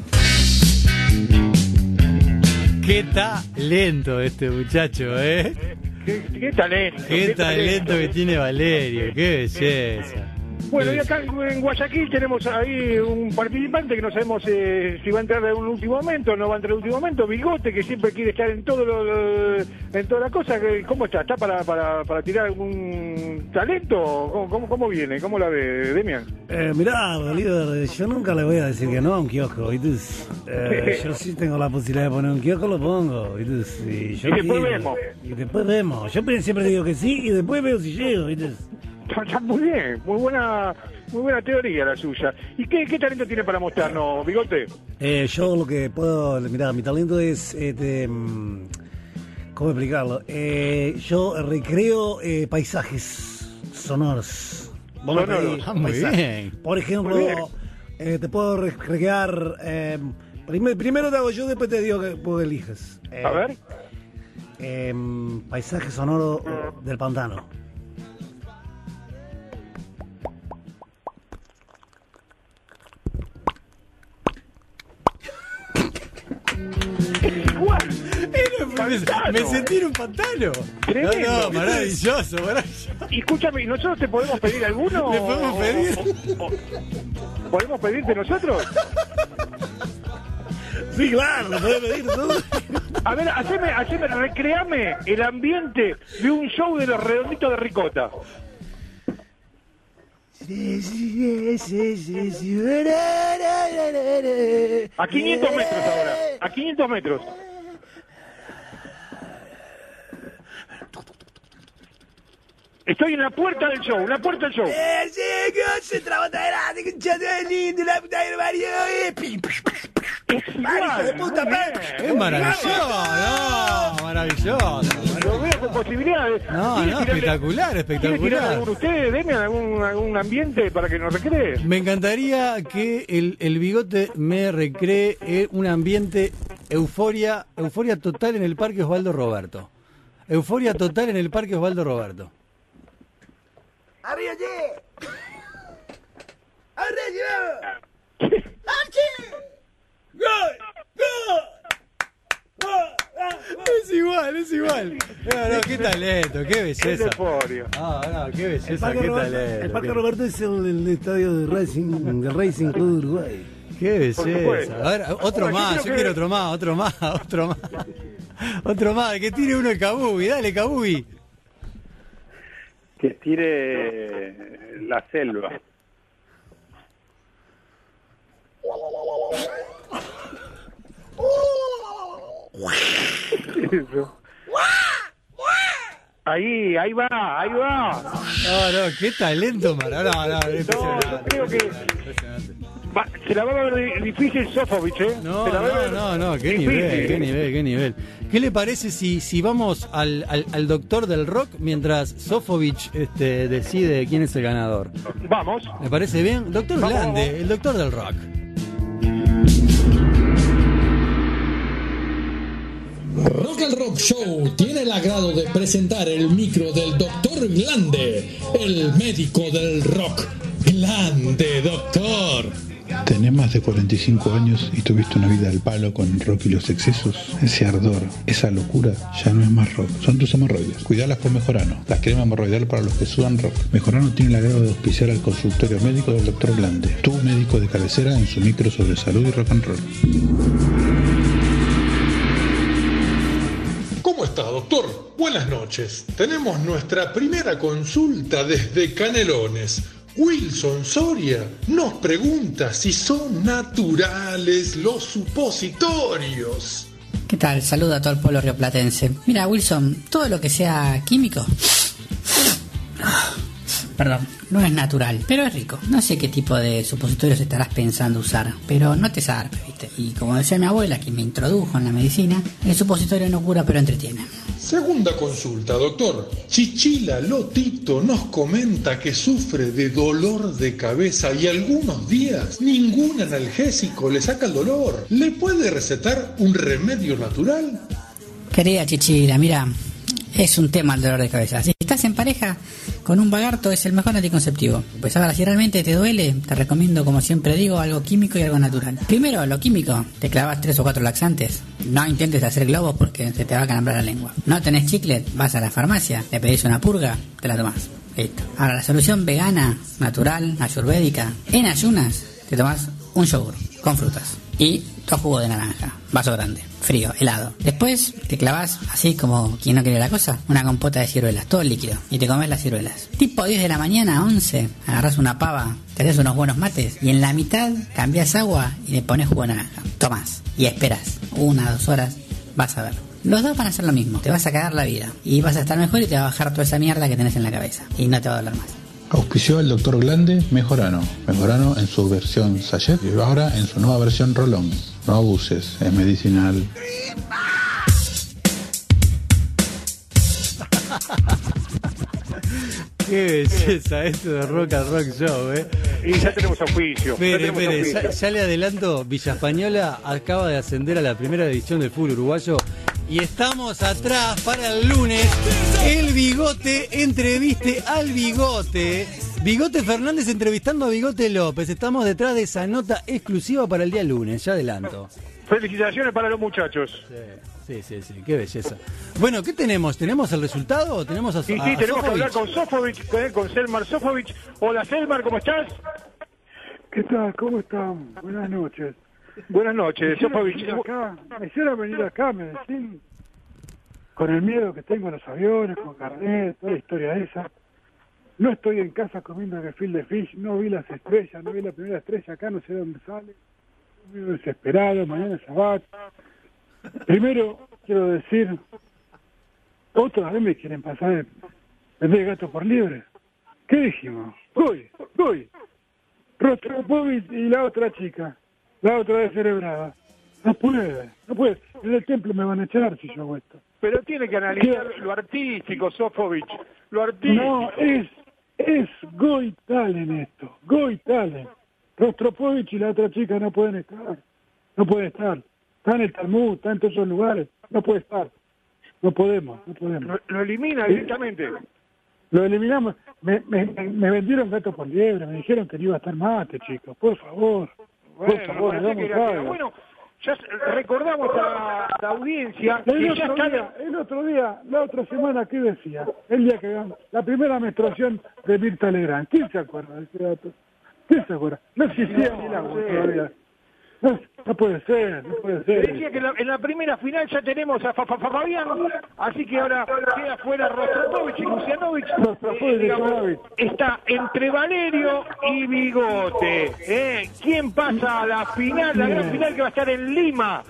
Qué talento este muchacho, ¿eh? ¿Qué, qué talento? Qué talento que tiene Valerio, qué belleza. Bueno, y acá en Guayaquil tenemos ahí un participante que no sabemos eh, si va a entrar en un último momento o no va a entrar en un último momento. Bigote, que siempre quiere estar en todo lo, en toda la cosa. que- ¿Cómo está? ¿Está para, para, para tirar algún talento? ¿Cómo, cómo, cómo viene? ¿Cómo la ve, Demian? Eh, mirá, líder, yo nunca le voy a decir que no a un kiosco. Eh, yo sí tengo la posibilidad de poner un kiosco, lo pongo. Si yo Y después quiero. vemos. Y después vemos. Yo siempre digo que sí y después veo si llego. Está, muy bien, muy buena, muy buena teoría la suya. ¿Y qué, qué talento tiene para mostrarnos, Bigote? Eh, yo lo que puedo, mirá, mi talento es, este, mm, ¿cómo explicarlo? Eh, yo recreo eh, paisajes sonoros. Ah, muy bien. Por ejemplo, Muy bien. eh, te puedo re- recrear, eh, prim- primero te hago yo, después te digo que vos elijas. Eh, A ver. eh, paisaje sonoro del pantano. Me, me sentí en un pantano. Tremendo. No, no, maravilloso, maravilloso. Y escúchame, ¿y nosotros te podemos pedir alguno? ¿Le podemos pedir? o- o- ¿Podemos pedirte nosotros? Sí, claro, le podés pedir todo. A ver, haceme, haceme, recreame el ambiente de un show de los redonditos de ricota. A 500 metros ahora, a 500 metros. Estoy en la puerta del show, en la puerta del show. Es maravilloso, no, maravilloso. Lo veo con posibilidades. No, ¿Quiere no, espectacular, ¿Quiere tirar espectacular. alguno ustedes? Denme algún, algún ambiente para que nos recree. Me encantaría que el, el bigote me recree eh, un ambiente euforia, euforia total en el Parque Osvaldo Roberto. Euforia total en el Parque Osvaldo Roberto. ¡Arriba, allí! ¡Arriba! Es igual, es igual. No, no, qué talento, qué belleza. Ah, no, qué El belleza, Parque, qué Roberto, talento. el Parque Roberto es el, el estadio de Racing, de Racing Club de Uruguay. Qué belleza. A ver, otro Bueno, yo más, creo yo que- quiero otro más, otro más, otro más. Otro más, que tire uno el Kabubi, dale Kabubi. Que tire la selva. Eso. Ahí, ahí va, ahí va. No, no, qué talento, Mara. No, no, es impresionante. creo que va- se la va a ver di- difícil Sofovich, ¿eh? No, no, no, no, qué difícil. nivel, qué nivel, qué nivel. ¿Qué le parece si, si vamos al, al, al doctor del rock mientras Sofovich este, decide quién es el ganador? Vamos. ¿Me parece bien? Doctor Vamos, Glande, el doctor del rock. Rock and Rock Show tiene el agrado de presentar el micro del Doctor Glande, el médico del rock. Glande, doctor. Tenés más de 45 años y tuviste una vida al palo con rock y los excesos. Ese ardor, esa locura, ya no es más rock. Son tus hemorroides. Cuidalas con Mejorano, la crema hemorroidal para los que sudan rock. Mejorano tiene el agrado de auspiciar al consultorio médico del Dr. Glande, tu médico de cabecera en su micro sobre salud y rock and roll. ¿Cómo está, doctor? Buenas noches. Tenemos nuestra primera consulta desde Canelones. Wilson Soria nos pregunta si son naturales los supositorios. ¿Qué tal? Saludo a todo el pueblo rioplatense. Mira, Wilson, todo lo que sea químico. Perdón, no es natural, pero es rico. No sé qué tipo de supositorios estarás pensando usar, pero no te zarpes, ¿viste? Y como decía mi abuela, que me introdujo en la medicina, el supositorio no cura, pero entretiene. Segunda consulta, doctor. Chichila Lotito nos comenta que sufre de dolor de cabeza y algunos días ningún analgésico le saca el dolor. ¿Le puede recetar un remedio natural? Querida Chichila, mira, es un tema el dolor de cabeza. Si estás en pareja, con un bagarto es el mejor anticonceptivo. Pues ahora, si realmente te duele, te recomiendo, como siempre digo, algo químico y algo natural. Primero, lo químico. Te clavas tres o cuatro laxantes. No intentes hacer globos porque se te va a calambrar la lengua. No tenés chiclet, vas a la farmacia, le pedís una purga, te la tomás. Listo. Ahora, la solución vegana, natural, ayurvédica, en ayunas, te tomás un yogur con frutas y dos jugos de naranja, vaso grande, frío, helado. Después te clavas, así como quien no quiere la cosa, una compota de ciruelas, todo líquido, y te comes las ciruelas. Tipo 10 de la mañana, 11, agarras una pava, te haces unos buenos mates, y en la mitad cambias agua y le pones jugo de naranja. Tomás, y esperas, una, dos horas, vas a ver. Los dos van a hacer lo mismo, te vas a cagar la vida, y vas a estar mejor y te va a bajar toda esa mierda que tenés en la cabeza, y no te va a doler más. Auspició el doctor Glande Mejorano. Mejorano en su versión sachet y ahora en su nueva versión rolón. No abuses, es medicinal. Qué belleza esto de Rock and Rock Show, ¿eh? Y ya tenemos auspicio. ya, auspicio. ya le adelanto, Villa Española acaba de ascender a la primera división del fútbol uruguayo y estamos atrás para el lunes. El bigote entreviste al bigote. Bigote Fernández entrevistando a Bigote López. Estamos detrás de esa nota exclusiva para el día lunes, ya adelanto. Felicitaciones para los muchachos. Sí, sí, sí, qué belleza. Bueno, ¿qué tenemos? ¿Tenemos el resultado? ¿Tenemos a, sí, a- a tenemos que hablar con Sofovich, con, con Selmar Sofovich. Hola Selmar, ¿cómo estás? ¿Qué tal? ¿Cómo están? Buenas noches. Buenas noches, venir acá, quisiera venir acá, me decís, con el miedo que tengo a los aviones, con carnet, toda la historia esa. No estoy en casa comiendo gefilte de fish, no vi las estrellas, no vi la primera estrella acá, no sé dónde sale. Desesperado, mañana es sabat. Primero, quiero decir, otra vez me quieren pasar el gato por libre. ¿Qué dijimos? Goy, Goy, Rostropovich y la otra chica, la otra descerebrada. No puede, no puede. En el templo me van a echar si yo hago esto. Pero tiene que analizar lo artístico, Sofovich. Lo artístico. No, es, es Goy Talen esto, Goy Talen. Rostropovich y la otra chica no pueden estar, no pueden estar. Está en el Talmud, está en todos esos lugares, no puede estar. No podemos, no podemos. Lo, lo elimina directamente. Lo eliminamos. Me, me, me- vendieron gato por liebre, me dijeron que no iba a estar mate, chicos. Por favor, Bueno, que era-. Bueno, ya recordamos a la audiencia El que ya otro, está día, el otro día, la otra semana, ¿qué decía? El día que la primera menstruación de Mirta Legrand. ¿Quién se acuerda de ese dato? ¿Quién se acuerda? No existía No, ni el agua todavía. No, no puede ser, no puede Se ser. decía que la- en la primera final ya tenemos a Fa- Fa- Fabián, así que ahora queda fuera Rostropovich y Lucianovic. Eh, digamos, está entre Valerio y Bigote. ¿eh? ¿Quién pasa a la final? La gran final que va a estar en Lima,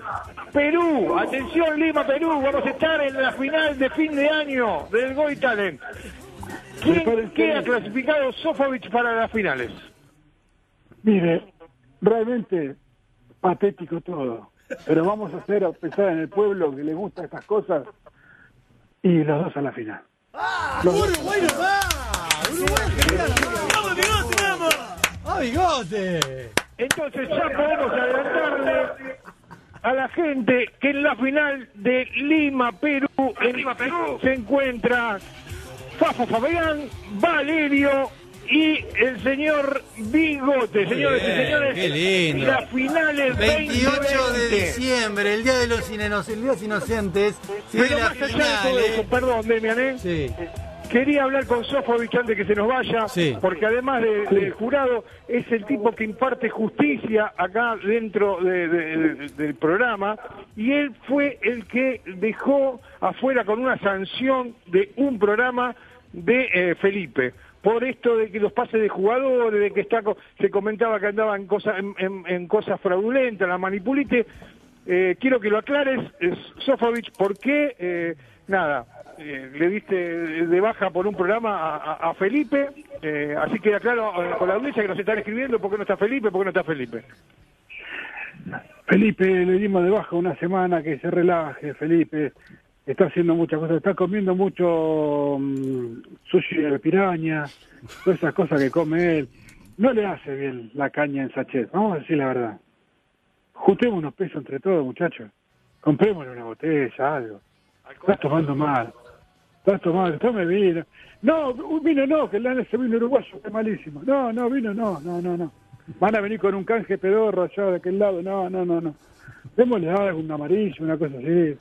Perú. Atención Lima, Perú. Vamos a estar en la final de fin de año del Goy Talent. ¿Quién queda clasificado Sofovich para las finales? Mire, realmente patético todo. Pero vamos a hacer, a pensar en el pueblo que le gusta estas cosas y los dos a la final. Los dos. ¡Uruguay no va! ¡Uruguay ¡Vamos, bigote, vamos! ¡Ah, bigote! Entonces ya podemos adelantarle a la gente que en la final de Lima, Perú, en Lima, Perú, se encuentra Fafo Fabián, Valerio y el señor Bigote, señores bien, y señores. qué lindo. Las finales 28 de 2020. diciembre, el Día de los Inoc- el Día de los Inocentes. Pero más allá de final, todo ¿eh? eso, perdón, Demian, ¿eh? Sí. Quería hablar con Sofovich antes que se nos vaya, Sí. porque además de- del jurado, es el tipo que imparte justicia acá dentro de- de- de- del programa, y él fue el que dejó afuera con una sanción de un programa de eh, Felipe. Por esto de que los pases de jugadores, de que está se comentaba que andaba en, cosas en, en- en cosas fraudulentas, la manipulite. Eh, quiero que lo aclares, es, Sofovich, ¿por qué? eh, nada, eh, le diste de baja por un programa a, a- a Felipe, eh, así queda claro eh, con la audiencia que nos están escribiendo por qué no está Felipe, por qué no está Felipe. Felipe, le dimos de baja una semana, que se relaje, Felipe. Está haciendo muchas cosas, está comiendo mucho mm, sushi de piraña, todas esas cosas que come él. No le hace bien la caña en sachet, vamos a decir la verdad. Juntemos unos pesos entre todos, muchachos. Comprémosle una botella, algo. Estás tomando mal. Estás tomando, tome vino. No, un vino no, que el ese vino uruguayo que es malísimo. No, no, vino no, no, no, no. Van a venir con un canje pedorro allá de aquel lado. No, no, no, no. Démosle algo, un amarillo, una cosa así.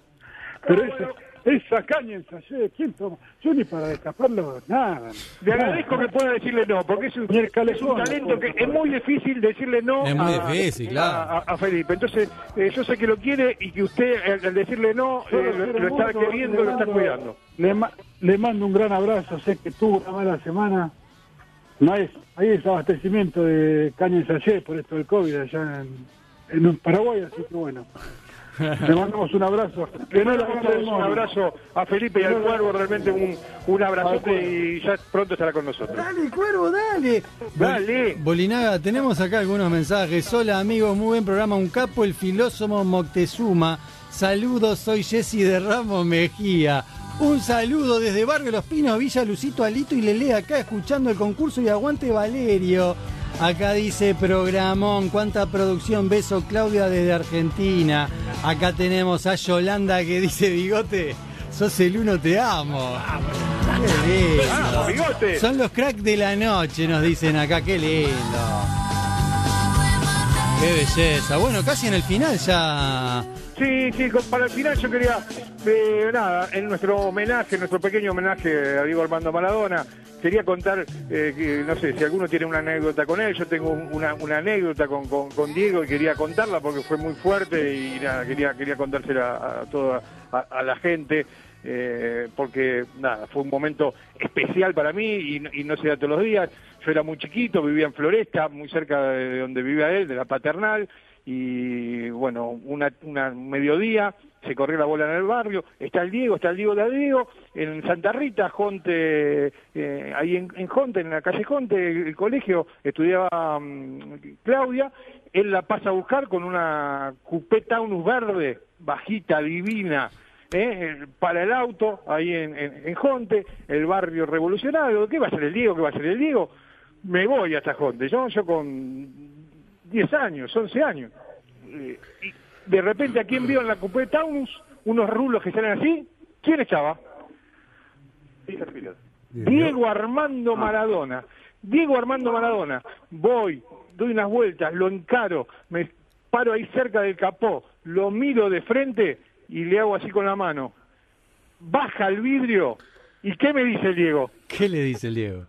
Pero esa, esa caña en sachet, ¿quién toma? Yo ni para destaparlo, nada. Le agradezco que pueda decirle no, porque es un, es un talento que es muy difícil decirle no Es muy a, difícil, claro. a, a- a Felipe. Entonces, eh, yo sé que lo quiere y que usted, al, al decirle no, eh, lo está queriendo, lo está cuidando. Le, ma- le mando un gran abrazo, sé que tuvo una mala semana. No hay, hay desabastecimiento de caña en sachet por esto del COVID allá en, en Paraguay, así que bueno. Le mandamos un abrazo. Le mandamos un abrazo a Felipe y al cuervo, realmente un, un abrazote y ya pronto estará con nosotros. Dale, cuervo, dale. Dale. Bolinaga, tenemos acá algunos mensajes. Hola amigos, muy buen programa. Un capo, el filósofo Moctezuma. Saludos, soy Jessy de Ramos Mejía. Un saludo desde Barrio Los Pinos, Villa Lucito, Alito y Lele, acá escuchando el concurso y aguante Valerio. Acá dice programón, cuánta producción, beso Claudia desde Argentina. Acá tenemos a Yolanda que dice bigote, sos el uno, te amo. Qué lindo. Vamos, bigote. Son los cracks de la noche, nos dicen acá, qué lindo. Qué belleza. Bueno, casi en el final ya. Sí, sí, para el final yo quería, eh, nada, en nuestro homenaje, nuestro pequeño homenaje a Diego Armando Maradona, quería contar, eh, no sé, si alguno tiene una anécdota con él, yo tengo un- una, anécdota con, con- Diego y quería contarla porque fue muy fuerte y nada, quería, quería contársela a, toda a, la gente. eh, porque nada, fue un momento especial para mí y, y no se da todos los días. Yo era muy chiquito, vivía en Floresta, muy cerca de donde vivía él, de la paternal, y bueno, una, una un mediodía se corrió la bola en el barrio, está el Diego, está el Diego de Diego, en Santa Rita, Jonte, eh, ahí en, en Jonte, en la calle Jonte, el, colegio, estudiaba mm, Claudia, él la pasa a buscar con una coupé Taunus verde, bajita, divina, ¿eh? para el auto, ahí en, en, en Jonte, el barrio revolucionario, ¿qué va a ser el Diego? ¿Qué va a ser el Diego? Me voy hasta Jonte, yo, yo con 10 años, 11 años. Eh, y de repente, ¿a quién vio en la Coupé Taunus? Unos rulos que salen así. ¿Quién estaba? Diego Armando Maradona. Diego Armando Maradona. Voy, doy unas vueltas, lo encaro, me paro ahí cerca del capó, lo miro de frente y le hago así con la mano. Baja el vidrio. ¿Y qué me dice el Diego? ¿Qué le dice el Diego?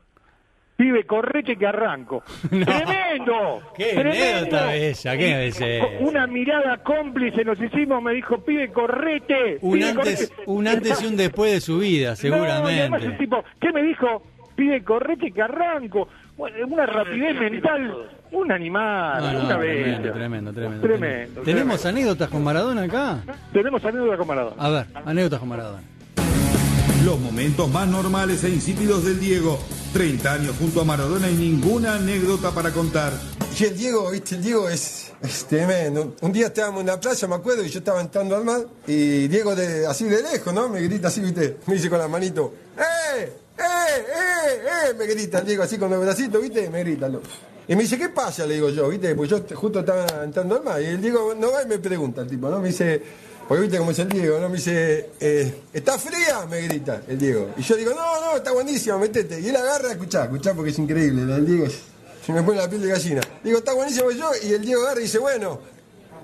Pibe, correte que arranco. ¡Tremendo! Qué ¡Tremendo! anécdota bella, qué belleza. Una mirada cómplice nos hicimos, me dijo, pibe, correte. Un pibe, antes, correte". un antes y un después de su vida, No, y además el seguramente. tipo, ¿qué me dijo? Pibe, correte que arranco. Bueno, una rapidez mental, un animal, No, no, una tremendo, bestia. tremendo, tremendo, Tremendo, ¿Tenemos anécdotas con Maradona acá? Tenemos anécdota con Maradona. A ver, anécdotas con Maradona. Los momentos más normales e insípidos del Diego. 30 años junto a Maradona y ninguna anécdota para contar. Y el Diego, viste, el Diego es, es tremendo. Un día estábamos en la playa, me acuerdo, y yo estaba entrando al mar, y Diego de, así de lejos, ¿no? Me grita así, viste, me dice con la manito, ¡eh! ¡eh! ¡eh! ¡eh! Me grita el Diego así con los bracitos, viste, me grita. lo- Y me dice, ¿qué pasa? Le digo yo, viste, pues yo justo estaba entrando al mar, y el Diego no va y me pregunta el tipo, ¿no? Me dice, Porque viste cómo es el Diego, ¿no? Me dice, eh, ¿está fría? Me grita el Diego. Y yo digo, no, no, está buenísimo, metete. Y él agarra, escuchá, escuchá porque es increíble. El Diego se me pone la piel de gallina. Digo, está buenísimo yo. Y el Diego agarra y dice, bueno,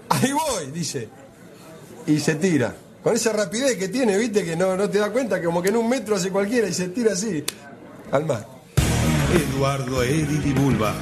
ahí voy, dice. Y se tira. Con esa rapidez que tiene, viste, que no, no te das cuenta, que como que en un metro hace cualquiera y se tira así al mar. Eduardo Edith y Bulba.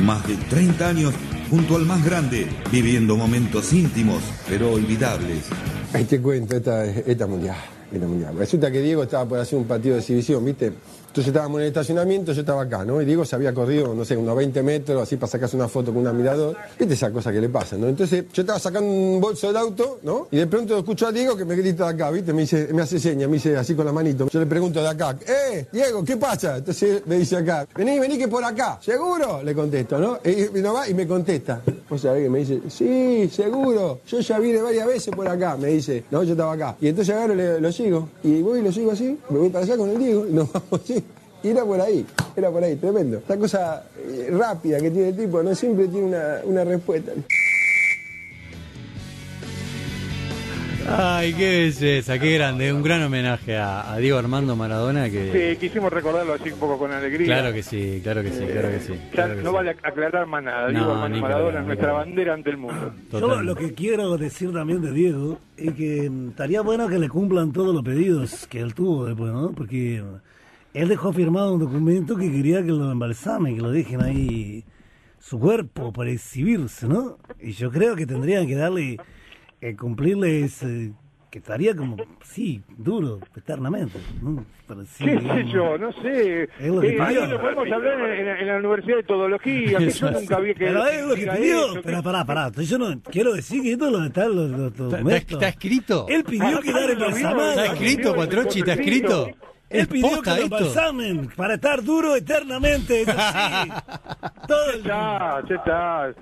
Más de 30 años junto al más grande, viviendo momentos íntimos pero olvidables. Ahí te cuento, esta, esta mundial, esta mundial. Resulta que Diego estaba por hacer un partido de exhibición, ¿viste? Entonces estábamos en el estacionamiento, yo estaba acá, ¿no? Y Diego se había corrido, no sé, unos 20 metros, así para sacarse una foto con un admirador. ¿Viste esa cosa que le pasa, no? Entonces yo estaba sacando un bolso del auto, ¿no? Y de pronto escucho a Diego que me grita de acá, ¿viste? Me dice, me hace señas, me dice así con la manito. Yo le pregunto de acá, ¡eh, Diego, qué pasa? Entonces me dice acá, vení, vení que por acá, ¿seguro? Le contesto, ¿no? Y, y no va y me contesta. O sea, que me dice, sí, seguro, yo ya vine varias veces por acá, me dice, no, yo estaba acá. Y entonces agarro le- lo sigo, y voy y lo sigo así, me voy para allá con el Diego, y nos vamos así. Y era por ahí, era por ahí, tremendo. Esta cosa eh, rápida que tiene el tipo, no siempre tiene una, una respuesta. Ay, qué belleza, qué grande. Un gran homenaje a, a Diego Armando Maradona que... Sí, quisimos recordarlo así un poco con alegría. Claro que sí, claro que sí, claro que sí. Ya claro que no sí. vale aclarar más nada. No, Digo, Armando Maradona es nuestra bandera ante el mundo. Yo lo, lo que quiero decir también de Diego es que mm, estaría bueno que le cumplan todos los pedidos que él tuvo después, ¿no? Porque él dejó firmado un documento que quería que lo embalsamen, que lo dejen ahí su cuerpo para exhibirse, ¿no? Y yo creo que tendrían que darle, eh, cumplirle ese, que estaría como, sí, duro, eternamente, ¿no? Pero sí, ¿Qué sé yo? No sé. Es lo que Eh, pidió. lo podemos hablar en, la Universidad de Todología, que yo nunca vi que... Pero es lo que pidió. eso, Pero pará, pará. Entonces yo no quiero decir que esto es lo está en los, los documentos. está escrito? Él pidió que dar embalsamado. ¿Está escrito, Cuatrochi? ¿Está escrito? Él ¿Es pidió que lo esto? embalsamen para estar duro eternamente. Es así. Todo el... Ya está, ya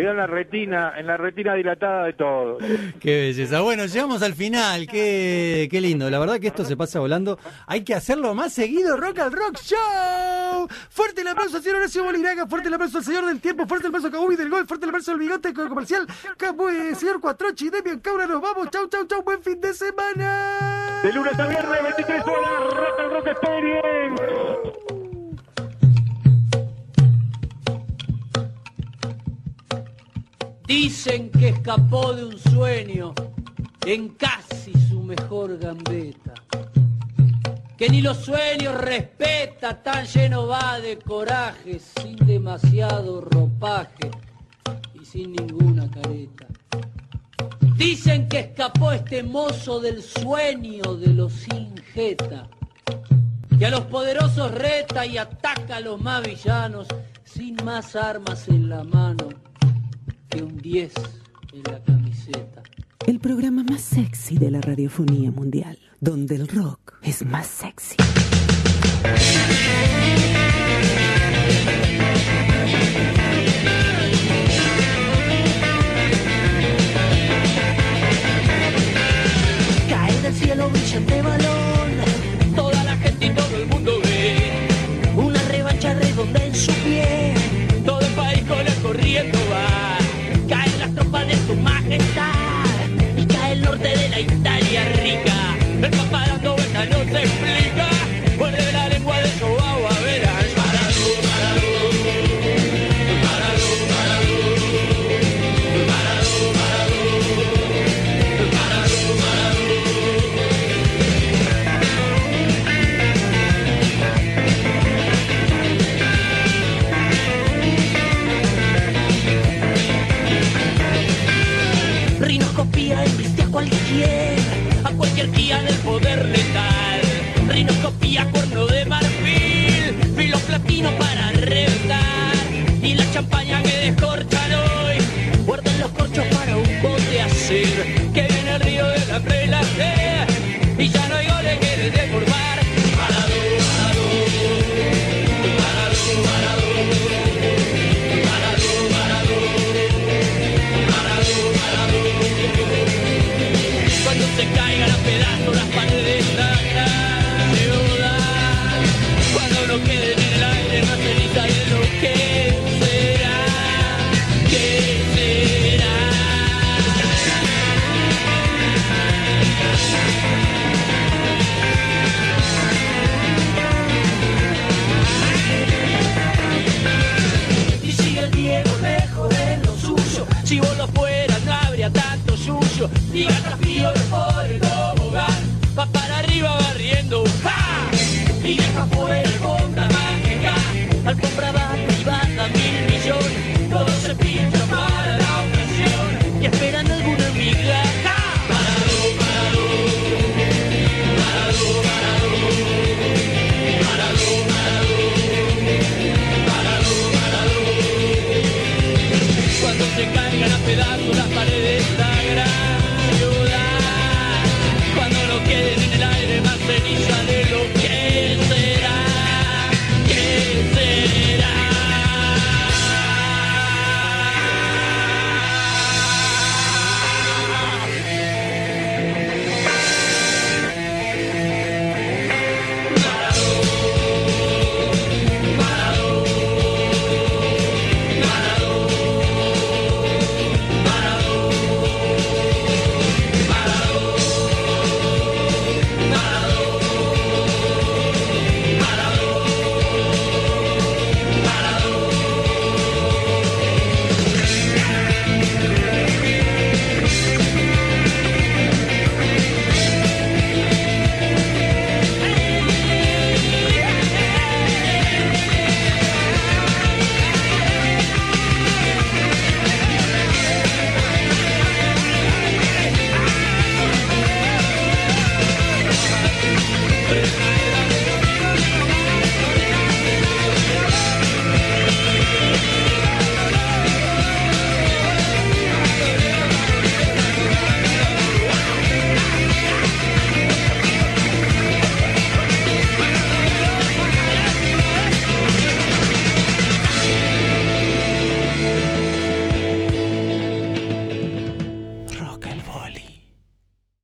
en la retina, en la retina dilatada de todo. Qué belleza. Bueno, llegamos al final. Qué, qué lindo. La verdad que esto se pasa volando. Hay que hacerlo más seguido. Rock al Rock Show. Fuerte el aplauso al señor Horacio Boliraga. Fuerte el aplauso al señor del tiempo. Fuerte el aplauso a Kabubi del gol. Fuerte el aplauso al bigote comercial. Cabu- eh, señor Cuatrochi, Demian Cabra. Nos vamos. Chau, chau, chau. Buen fin de semana. De lunes a viernes, 23 horas, Rock and Rock Experience. Dicen que escapó de un sueño en casi su mejor gambeta. Que ni los sueños respeta, tan lleno va de coraje, sin demasiado ropaje y sin ninguna careta. Dicen que escapó este mozo del sueño de los sin jeta, que a los poderosos reta y ataca a los más villanos sin más armas en la mano que un 10 en la camiseta. El programa más sexy de la radiofonía mundial, donde el rock es más sexy. Cae del cielo brillante balón, toda la gente y todo el mundo ve una revancha redonda en su pie. Todo el país con él corriendo